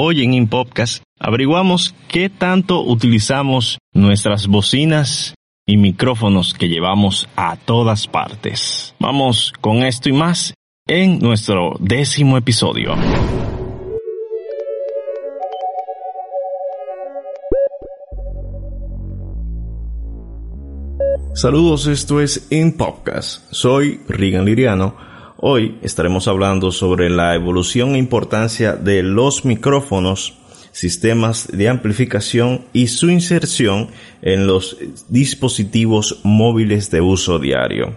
Hoy en InPodcast averiguamos qué tanto utilizamos nuestras bocinas y micrófonos que llevamos a todas partes. Vamos con esto y más en nuestro décimo episodio. Saludos, esto es InPodcast. Soy Regan Liriano Hoy estaremos hablando sobre la evolución e importancia de los micrófonos, sistemas de amplificación y su inserción en los dispositivos móviles de uso diario.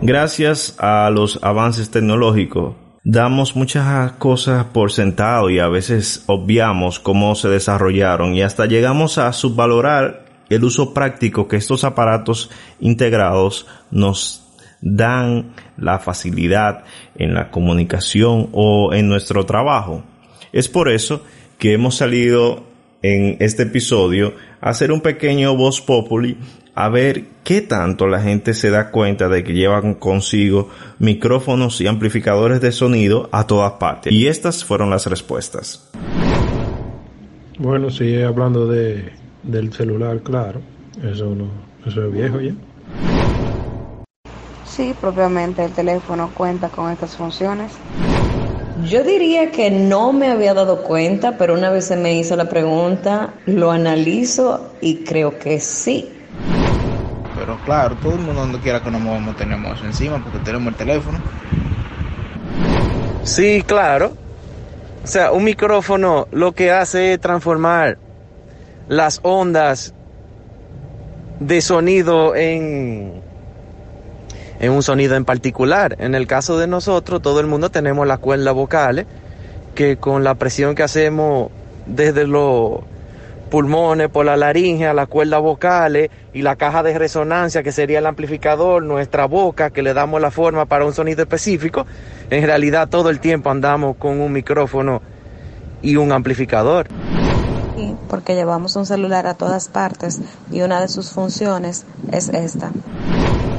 Gracias a los avances tecnológicos, damos muchas cosas por sentado y a veces obviamos cómo se desarrollaron y hasta llegamos a subvalorar el uso práctico que estos aparatos integrados nos dan la facilidad en la comunicación o en nuestro trabajo. Es por eso que hemos salido en este episodio a hacer un pequeño voz populi a ver qué tanto la gente se da cuenta de que llevan consigo micrófonos y amplificadores de sonido a todas partes. Y estas fueron las respuestas. Bueno, sigue hablando de, del celular, claro. Eso es viejo ya. Sí, propiamente el teléfono cuenta con estas funciones. Yo diría que no me había dado cuenta, pero una vez se me hizo la pregunta, lo analizo y creo que sí. Pero claro, todo el mundo donde quiera que nos movamos tenemos encima porque tenemos el teléfono. Sí, claro. O sea, un micrófono lo que hace es transformar las ondas de sonido en en un sonido en particular. En el caso de nosotros, todo el mundo tenemos las cuerdas vocales que con la presión que hacemos desde los pulmones, por la laringe, a las cuerdas vocales y la caja de resonancia que sería el amplificador, nuestra boca que le damos la forma para un sonido específico, en realidad todo el tiempo andamos con un micrófono y un amplificador. porque llevamos un celular a todas partes y una de sus funciones es esta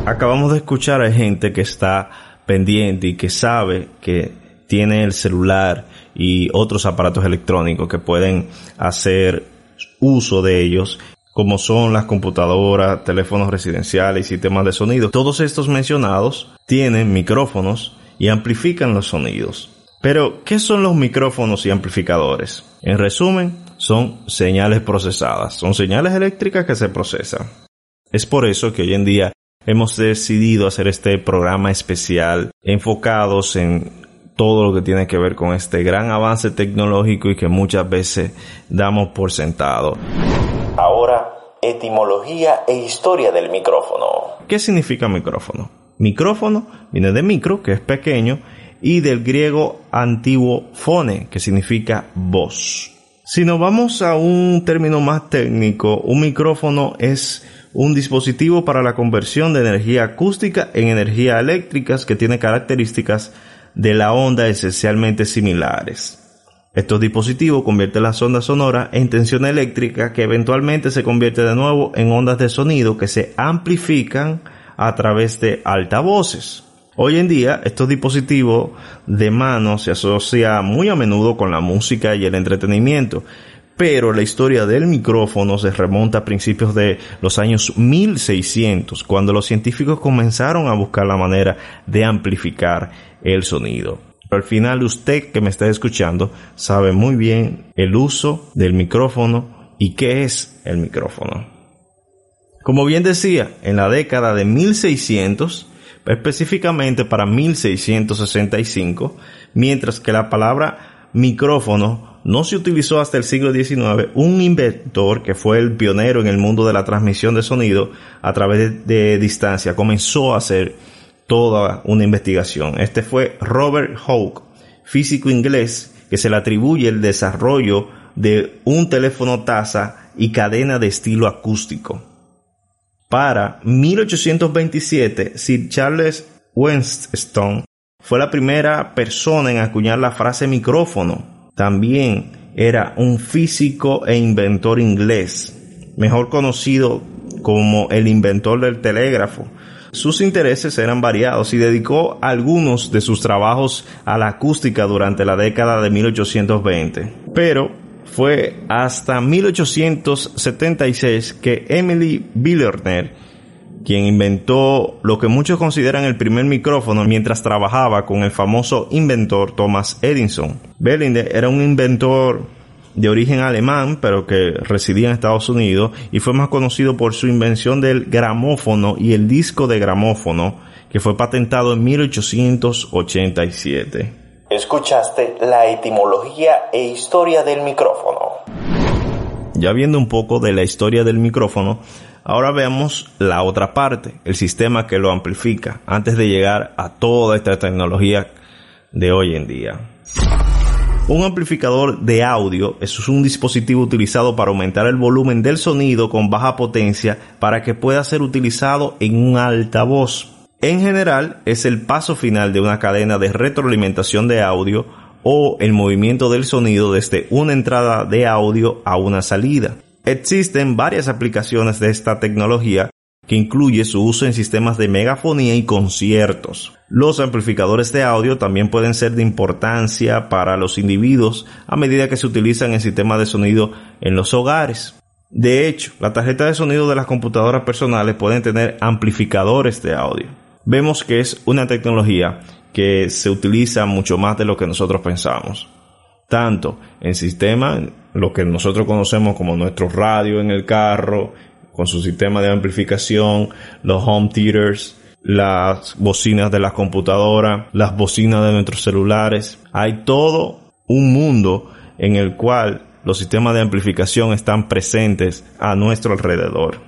acabamos de escuchar a gente que está pendiente y que sabe que tiene el celular y otros aparatos electrónicos que pueden hacer uso de ellos como son las computadoras, teléfonos residenciales y sistemas de sonido. Todos estos mencionados tienen micrófonos y amplifican los sonidos. Pero, ¿qué son los micrófonos y amplificadores? En resumen, son señales procesadas, son señales eléctricas que se procesan. Es por eso que hoy en día hemos decidido hacer este programa especial enfocados en todo lo que tiene que ver con este gran avance tecnológico y que muchas veces damos por sentado. Ahora, etimología e historia del micrófono. ¿Qué significa micrófono? Micrófono viene de micro, que es pequeño, y del griego antiguo fone, que significa voz. Si nos vamos a un término más técnico, un micrófono es un dispositivo para la conversión de energía acústica en energía eléctrica que tiene características de la onda esencialmente similares. Estos dispositivos convierten las ondas sonoras en tensión eléctrica que eventualmente se convierte de nuevo en ondas de sonido que se amplifican a través de altavoces. Hoy en día, estos dispositivos de mano se asocian muy a menudo con la música y el entretenimiento, pero la historia del micrófono se remonta a principios de los años 1600, cuando los científicos comenzaron a buscar la manera de amplificar el sonido. Pero al final usted que me está escuchando sabe muy bien el uso del micrófono y qué es el micrófono. Como bien decía, en la década de 1600, específicamente para 1665, mientras que la palabra micrófono no se utilizó hasta el siglo XIX un inventor que fue el pionero en el mundo de la transmisión de sonido a través de, distancia. Comenzó a hacer toda una investigación. Este fue Robert Hooke, físico inglés, que se le atribuye el desarrollo de un teléfono taza y cadena de estilo acústico. Para 1827, Sir Charles Weston fue la primera persona en acuñar la frase micrófono. También era un físico e inventor inglés, mejor conocido como el inventor del telégrafo. Sus intereses eran variados y dedicó algunos de sus trabajos a la acústica durante la década de 1820. Pero fue hasta 1876 que Emily Billerner, quien inventó lo que muchos consideran el primer micrófono mientras trabajaba con el famoso inventor Thomas Edison. Bellinde era un inventor de origen alemán, pero que residía en Estados Unidos y fue más conocido por su invención del gramófono y el disco de gramófono, que fue patentado en 1887. Escuchaste la etimología e historia del micrófono. Ya viendo un poco de la historia del micrófono, ahora veamos la otra parte, el sistema que lo amplifica, antes de llegar a toda esta tecnología de hoy en día. Un amplificador de audio es un dispositivo utilizado para aumentar el volumen del sonido con baja potencia para que pueda ser utilizado en un altavoz. En general es el paso final de una cadena de retroalimentación de audio o el movimiento del sonido desde una entrada de audio a una salida. Existen varias aplicaciones de esta tecnología que incluye su uso en sistemas de megafonía y conciertos. Los amplificadores de audio también pueden ser de importancia para los individuos a medida que se utilizan en sistemas de sonido en los hogares. De hecho, la tarjeta de sonido de las computadoras personales pueden tener amplificadores de audio. Vemos que es una tecnología que se utiliza mucho más de lo que nosotros pensamos. Tanto en sistemas, lo que nosotros conocemos como nuestro radio en el carro, con su sistema de amplificación, los home theaters, las bocinas de las computadoras, las bocinas de nuestros celulares. Hay todo un mundo en el cual los sistemas de amplificación están presentes a nuestro alrededor.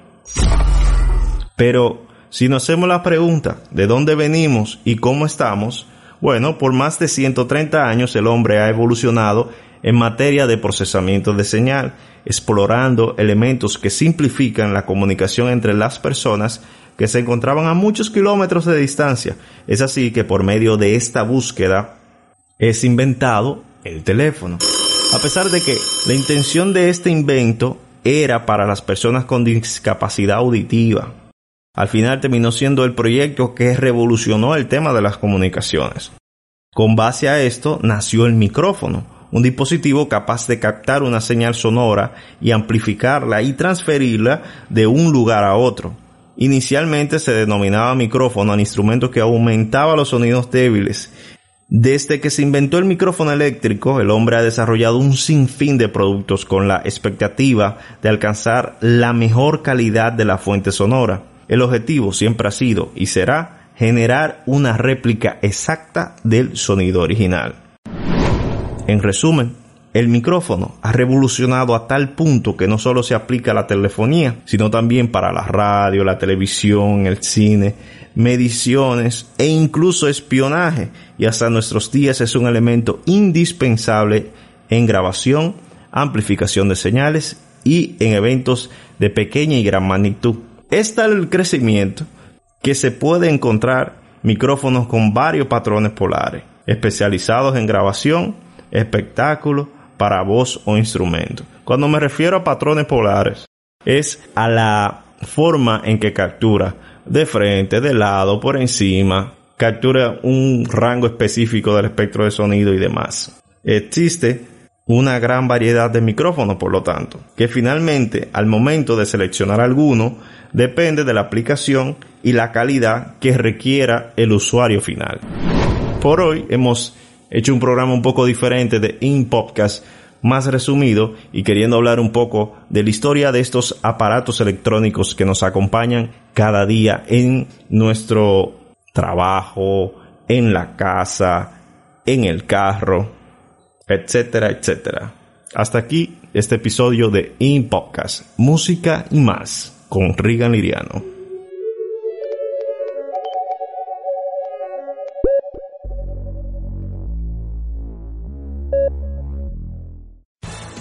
Pero si nos hacemos la pregunta de dónde venimos y cómo estamos, bueno, por más de 130 años el hombre ha evolucionado en materia de procesamiento de señal, explorando elementos que simplifican la comunicación entre las personas que se encontraban a muchos kilómetros de distancia. Es así que por medio de esta búsqueda es inventado el teléfono. A pesar de que la intención de este invento era para las personas con discapacidad auditiva, al final terminó siendo el proyecto que revolucionó el tema de las comunicaciones. Con base a esto nació el micrófono, un dispositivo capaz de captar una señal sonora y amplificarla y transferirla de un lugar a otro. Inicialmente se denominaba micrófono al instrumento que aumentaba los sonidos débiles. Desde que se inventó el micrófono eléctrico, el hombre ha desarrollado un sinfín de productos con la expectativa de alcanzar la mejor calidad de la fuente sonora. El objetivo siempre ha sido y será generar una réplica exacta del sonido original. En resumen, el micrófono ha revolucionado a tal punto que no solo se aplica a la telefonía, sino también para la radio, la televisión, el cine, mediciones e incluso espionaje. Y hasta nuestros días es un elemento indispensable en grabación, amplificación de señales y en eventos de pequeña y gran magnitud. Es tal el crecimiento que se puede encontrar micrófonos con varios patrones polares, especializados en grabación, espectáculo, para voz o instrumento. Cuando me refiero a patrones polares, es a la forma en que captura de frente, de lado, por encima, captura un rango específico del espectro de sonido y demás. Existe una gran variedad de micrófonos, por lo tanto, que finalmente al momento de seleccionar alguno depende de la aplicación y la calidad que requiera el usuario final. Por hoy hemos He hecho un programa un poco diferente de In Podcast, más resumido y queriendo hablar un poco de la historia de estos aparatos electrónicos que nos acompañan cada día en nuestro trabajo, en la casa, en el carro, etcétera, etcétera. Hasta aquí este episodio de In Podcast, música y más, con Rigan Liriano.